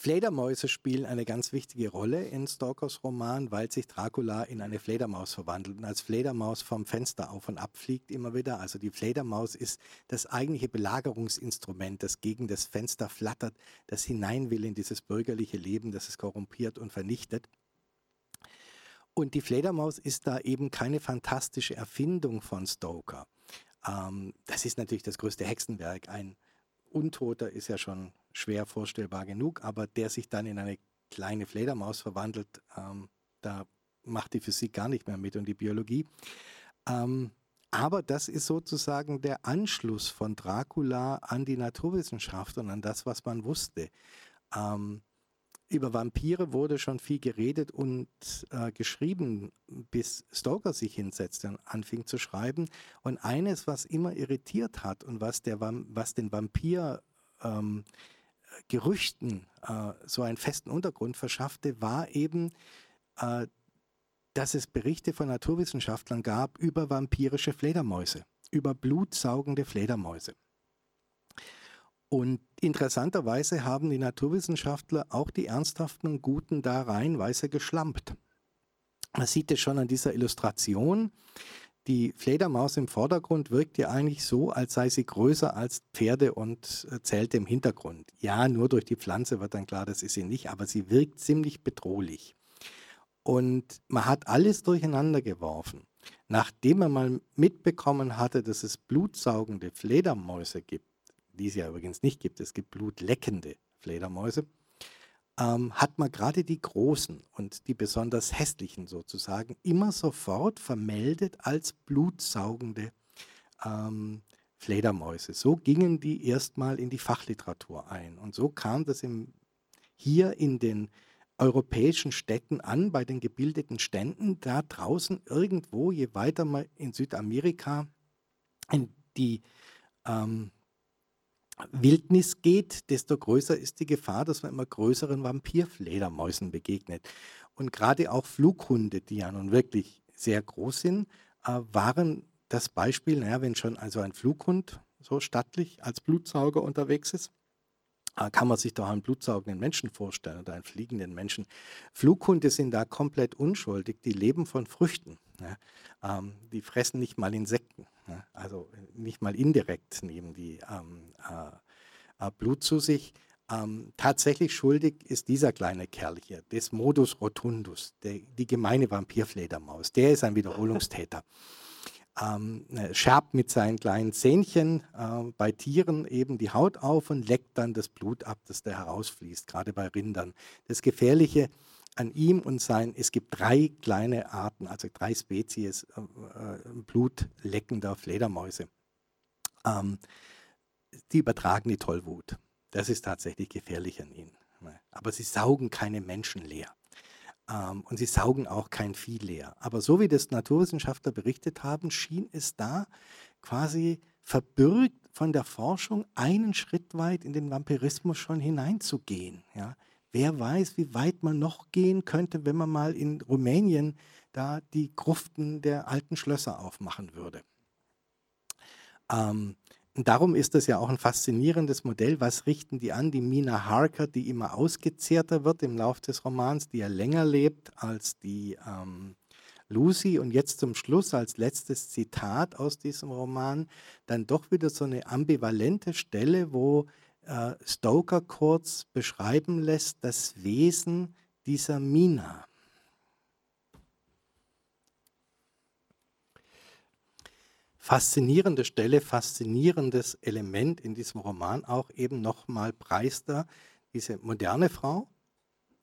Fledermäuse spielen eine ganz wichtige Rolle in Stalkers Roman, weil sich Dracula in eine Fledermaus verwandelt und als Fledermaus vom Fenster auf und ab fliegt immer wieder. Also die Fledermaus ist das eigentliche Belagerungsinstrument, das gegen das Fenster flattert, das hinein will in dieses bürgerliche Leben, das es korrumpiert und vernichtet. Und die Fledermaus ist da eben keine fantastische Erfindung von Stoker. Ähm, das ist natürlich das größte Hexenwerk. Ein Untoter ist ja schon schwer vorstellbar genug, aber der sich dann in eine kleine Fledermaus verwandelt, ähm, da macht die Physik gar nicht mehr mit und die Biologie. Ähm, aber das ist sozusagen der Anschluss von Dracula an die Naturwissenschaft und an das, was man wusste. Ähm, über Vampire wurde schon viel geredet und äh, geschrieben, bis Stoker sich hinsetzte und anfing zu schreiben. Und eines, was immer irritiert hat und was, der, was den Vampir ähm, Gerüchten äh, so einen festen Untergrund verschaffte, war eben, äh, dass es Berichte von Naturwissenschaftlern gab über vampirische Fledermäuse, über blutsaugende Fledermäuse. Und interessanterweise haben die Naturwissenschaftler auch die ernsthaften und guten da reihenweise geschlampt. Man sieht es schon an dieser Illustration. Die Fledermaus im Vordergrund wirkt ja eigentlich so, als sei sie größer als Pferde und äh, Zelte im Hintergrund. Ja, nur durch die Pflanze wird dann klar, das ist sie nicht, aber sie wirkt ziemlich bedrohlich. Und man hat alles durcheinander geworfen. Nachdem man mal mitbekommen hatte, dass es blutsaugende Fledermäuse gibt, die es ja übrigens nicht gibt, es gibt blutleckende Fledermäuse, ähm, hat man gerade die großen und die besonders hässlichen sozusagen immer sofort vermeldet als blutsaugende ähm, Fledermäuse. So gingen die erstmal in die Fachliteratur ein. Und so kam das im, hier in den europäischen Städten an, bei den gebildeten Ständen, da draußen irgendwo, je weiter man in Südamerika in die ähm, Wildnis geht, desto größer ist die Gefahr, dass man immer größeren Vampirfledermäusen begegnet. Und gerade auch Flughunde, die ja nun wirklich sehr groß sind, äh, waren das Beispiel, naja, wenn schon also ein Flughund so stattlich als Blutsauger unterwegs ist, äh, kann man sich doch einen blutsaugenden Menschen vorstellen oder einen fliegenden Menschen. Flughunde sind da komplett unschuldig, die leben von Früchten. Ne? Ähm, die fressen nicht mal Insekten, ne? also nicht mal indirekt nehmen die ähm, äh, äh, Blut zu sich. Ähm, tatsächlich schuldig ist dieser kleine Kerl hier, des Modus rotundus, der, die gemeine Vampirfledermaus. Der ist ein Wiederholungstäter ähm, äh, scherbt mit seinen kleinen Zähnchen äh, bei Tieren eben die Haut auf und leckt dann das Blut ab, das da herausfließt, gerade bei Rindern. Das Gefährliche an ihm und sein, es gibt drei kleine Arten, also drei Spezies äh, äh, blutleckender Fledermäuse. Ähm, die übertragen die Tollwut. Das ist tatsächlich gefährlich an ihnen. Ne? Aber sie saugen keine Menschen leer. Ähm, und sie saugen auch kein Vieh leer. Aber so wie das Naturwissenschaftler berichtet haben, schien es da quasi verbürgt von der Forschung einen Schritt weit in den Vampirismus schon hineinzugehen. Ja? Wer weiß, wie weit man noch gehen könnte, wenn man mal in Rumänien da die Gruften der alten Schlösser aufmachen würde. Ähm, und darum ist das ja auch ein faszinierendes Modell. Was richten die an? Die Mina Harker, die immer ausgezehrter wird im Laufe des Romans, die ja länger lebt als die ähm, Lucy. Und jetzt zum Schluss als letztes Zitat aus diesem Roman dann doch wieder so eine ambivalente Stelle, wo äh, Stoker kurz beschreiben lässt das Wesen dieser Mina. faszinierende Stelle, faszinierendes Element in diesem Roman auch eben nochmal preist er diese moderne Frau,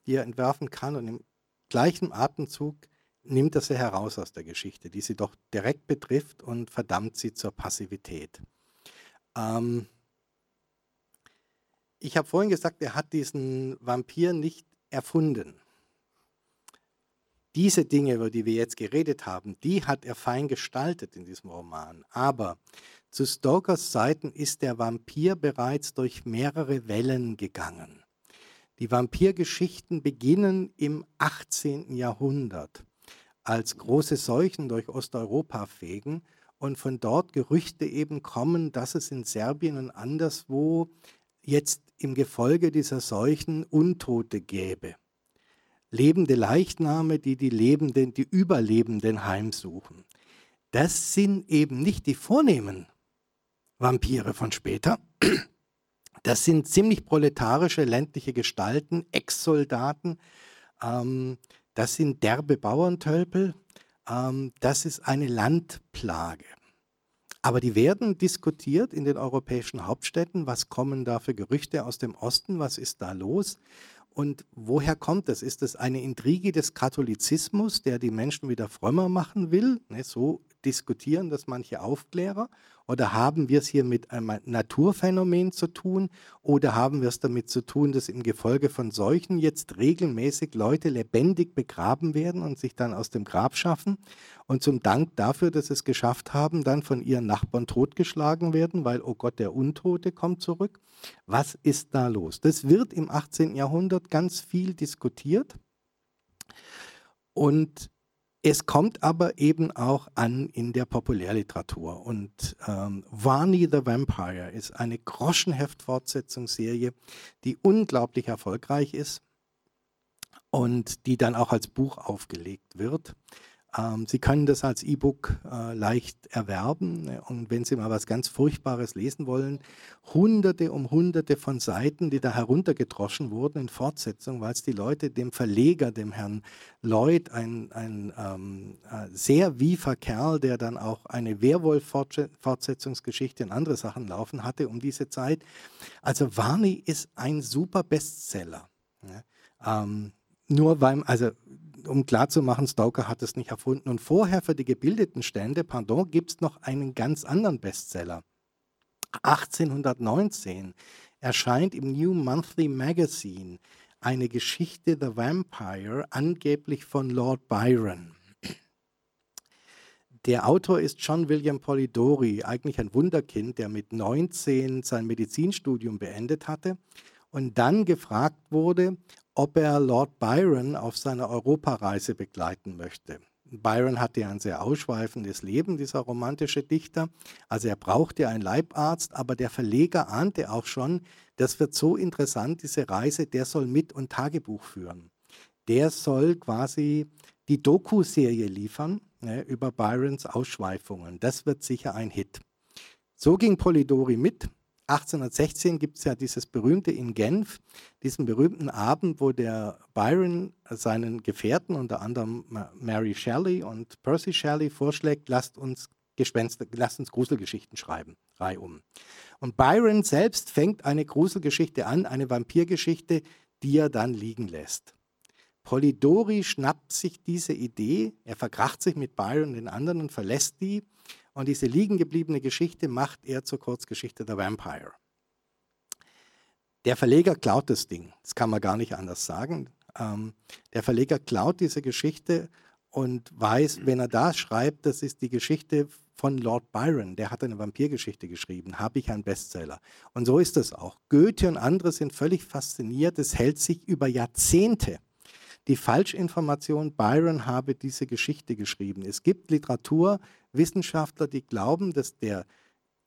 die er entwerfen kann und im gleichen Atemzug nimmt er sie heraus aus der Geschichte, die sie doch direkt betrifft und verdammt sie zur Passivität. Ähm ich habe vorhin gesagt, er hat diesen Vampir nicht erfunden diese Dinge, über die wir jetzt geredet haben, die hat er fein gestaltet in diesem Roman. Aber zu Stokers Seiten ist der Vampir bereits durch mehrere Wellen gegangen. Die Vampirgeschichten beginnen im 18. Jahrhundert, als große Seuchen durch Osteuropa fegen und von dort Gerüchte eben kommen, dass es in Serbien und anderswo jetzt im Gefolge dieser Seuchen Untote gäbe lebende Leichname, die die Lebenden, die Überlebenden heimsuchen. Das sind eben nicht die vornehmen Vampire von später. Das sind ziemlich proletarische ländliche Gestalten, Ex-Soldaten. Ähm, das sind derbe Bauerntölpel. Ähm, das ist eine Landplage. Aber die werden diskutiert in den europäischen Hauptstädten. Was kommen da für Gerüchte aus dem Osten? Was ist da los? Und woher kommt das? Ist das eine Intrige des Katholizismus, der die Menschen wieder frömmer machen will? Ne, so diskutieren das manche Aufklärer. Oder haben wir es hier mit einem Naturphänomen zu tun? Oder haben wir es damit zu tun, dass im Gefolge von Seuchen jetzt regelmäßig Leute lebendig begraben werden und sich dann aus dem Grab schaffen? Und zum Dank dafür, dass sie es geschafft haben, dann von ihren Nachbarn totgeschlagen werden, weil, oh Gott, der Untote kommt zurück. Was ist da los? Das wird im 18. Jahrhundert ganz viel diskutiert. Und es kommt aber eben auch an in der Populärliteratur. Und ähm, Varney the Vampire ist eine Groschenheft-Fortsetzungsserie, die unglaublich erfolgreich ist und die dann auch als Buch aufgelegt wird. Ähm, Sie können das als E-Book äh, leicht erwerben ne? und wenn Sie mal was ganz Furchtbares lesen wollen, hunderte um hunderte von Seiten, die da heruntergedroschen wurden in Fortsetzung, weil es die Leute dem Verleger, dem Herrn Lloyd, ein, ein ähm, äh, sehr wiefer Kerl, der dann auch eine Werwolf-Fortsetzungsgeschichte und andere Sachen laufen hatte um diese Zeit. Also Varney ist ein super Bestseller. Ne? Ähm, nur weil, also um klarzumachen, Stoker hat es nicht erfunden. Und vorher für die gebildeten Stände, pardon, gibt es noch einen ganz anderen Bestseller. 1819 erscheint im New Monthly Magazine eine Geschichte The Vampire, angeblich von Lord Byron. Der Autor ist John William Polidori, eigentlich ein Wunderkind, der mit 19 sein Medizinstudium beendet hatte und dann gefragt wurde, ob er Lord Byron auf seiner Europareise begleiten möchte. Byron hatte ein sehr ausschweifendes Leben, dieser romantische Dichter. Also er brauchte einen Leibarzt, aber der Verleger ahnte auch schon, das wird so interessant, diese Reise, der soll mit und Tagebuch führen. Der soll quasi die Doku-Serie liefern ne, über Byrons Ausschweifungen. Das wird sicher ein Hit. So ging Polidori mit 1816 gibt es ja dieses berühmte in Genf, diesen berühmten Abend, wo der Byron seinen Gefährten, unter anderem Mary Shelley und Percy Shelley, vorschlägt, lasst uns Gespenster, lasst uns Gruselgeschichten schreiben, reihum. Und Byron selbst fängt eine Gruselgeschichte an, eine Vampirgeschichte, die er dann liegen lässt. Polidori schnappt sich diese Idee, er verkracht sich mit Byron und den anderen und verlässt die und diese liegen gebliebene Geschichte macht er zur Kurzgeschichte der Vampire. Der Verleger klaut das Ding, das kann man gar nicht anders sagen. Ähm, der Verleger klaut diese Geschichte und weiß, wenn er da schreibt, das ist die Geschichte von Lord Byron, der hat eine Vampirgeschichte geschrieben, habe ich einen Bestseller. Und so ist es auch. Goethe und andere sind völlig fasziniert, es hält sich über Jahrzehnte die Falschinformation, Byron habe diese Geschichte geschrieben. Es gibt Literaturwissenschaftler, die glauben, dass der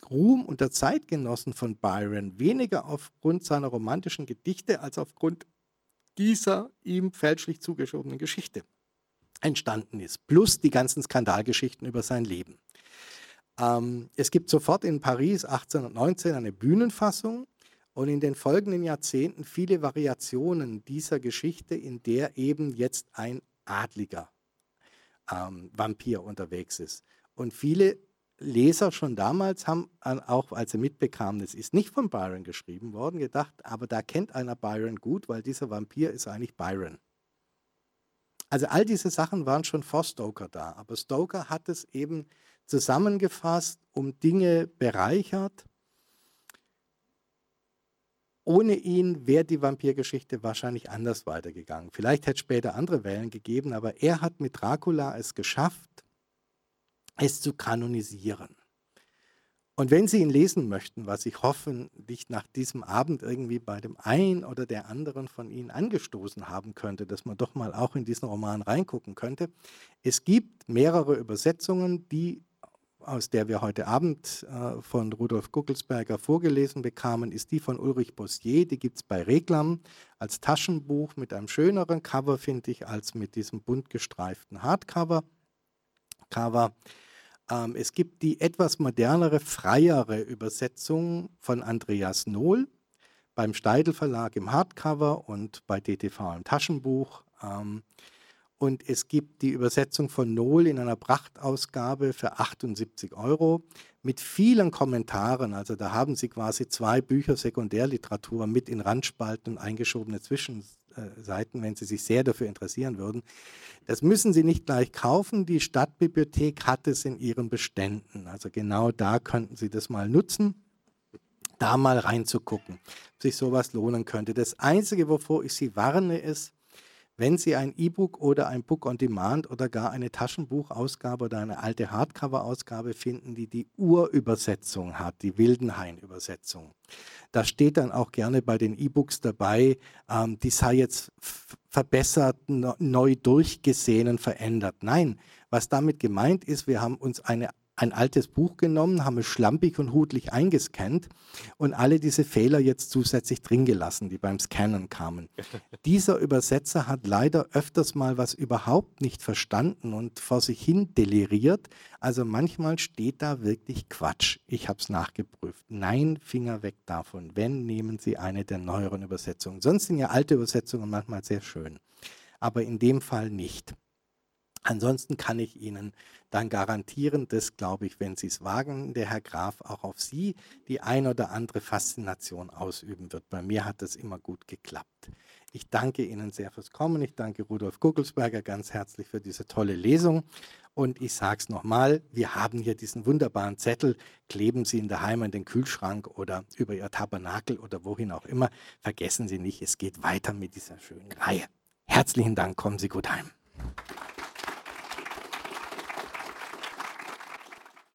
Ruhm unter Zeitgenossen von Byron weniger aufgrund seiner romantischen Gedichte als aufgrund dieser ihm fälschlich zugeschobenen Geschichte entstanden ist. Plus die ganzen Skandalgeschichten über sein Leben. Ähm, es gibt sofort in Paris 1819 eine Bühnenfassung und in den folgenden Jahrzehnten viele Variationen dieser Geschichte, in der eben jetzt ein adliger ähm, Vampir unterwegs ist. Und viele Leser schon damals haben, auch als sie mitbekamen, es ist nicht von Byron geschrieben worden, gedacht, aber da kennt einer Byron gut, weil dieser Vampir ist eigentlich Byron. Also all diese Sachen waren schon vor Stoker da, aber Stoker hat es eben zusammengefasst, um Dinge bereichert ohne ihn wäre die Vampirgeschichte wahrscheinlich anders weitergegangen. Vielleicht hätte es später andere Wellen gegeben, aber er hat mit Dracula es geschafft, es zu kanonisieren. Und wenn Sie ihn lesen möchten, was ich hoffentlich nach diesem Abend irgendwie bei dem einen oder der anderen von Ihnen angestoßen haben könnte, dass man doch mal auch in diesen Roman reingucken könnte, es gibt mehrere Übersetzungen, die aus der wir heute Abend äh, von Rudolf Guckelsberger vorgelesen bekamen, ist die von Ulrich Bossier. Die gibt es bei Reglam als Taschenbuch mit einem schöneren Cover, finde ich, als mit diesem bunt gestreiften Hardcover. Cover. Ähm, es gibt die etwas modernere, freiere Übersetzung von Andreas Nohl beim Steidel Verlag im Hardcover und bei DTV im Taschenbuch. Ähm, und es gibt die Übersetzung von Nohl in einer Prachtausgabe für 78 Euro mit vielen Kommentaren. Also da haben Sie quasi zwei Bücher Sekundärliteratur mit in Randspalten und eingeschobene Zwischenseiten, wenn Sie sich sehr dafür interessieren würden. Das müssen Sie nicht gleich kaufen. Die Stadtbibliothek hat es in ihren Beständen. Also genau da könnten Sie das mal nutzen da mal reinzugucken, ob sich sowas lohnen könnte. Das Einzige, wovor ich Sie warne, ist, wenn Sie ein E-Book oder ein Book on Demand oder gar eine Taschenbuchausgabe oder eine alte Hardcover-Ausgabe finden, die die Urübersetzung hat, die Wildenhain-Übersetzung, da steht dann auch gerne bei den E-Books dabei, ähm, die sei jetzt verbessert, neu durchgesehen und verändert. Nein, was damit gemeint ist, wir haben uns eine ein altes Buch genommen, haben es schlampig und hudlich eingescannt und alle diese Fehler jetzt zusätzlich drin gelassen, die beim Scannen kamen. Dieser Übersetzer hat leider öfters mal was überhaupt nicht verstanden und vor sich hin deliriert. Also manchmal steht da wirklich Quatsch. Ich habe es nachgeprüft. Nein, Finger weg davon. Wenn, nehmen Sie eine der neueren Übersetzungen. Sonst sind ja alte Übersetzungen manchmal sehr schön. Aber in dem Fall nicht. Ansonsten kann ich Ihnen dann garantieren, dass, glaube ich, wenn Sie es wagen, der Herr Graf auch auf Sie die ein oder andere Faszination ausüben wird. Bei mir hat das immer gut geklappt. Ich danke Ihnen sehr fürs Kommen. Ich danke Rudolf Guckelsberger ganz herzlich für diese tolle Lesung. Und ich sage es nochmal, wir haben hier diesen wunderbaren Zettel. Kleben Sie ihn daheim an den Kühlschrank oder über Ihr Tabernakel oder wohin auch immer. Vergessen Sie nicht, es geht weiter mit dieser schönen Reihe. Herzlichen Dank, kommen Sie gut heim.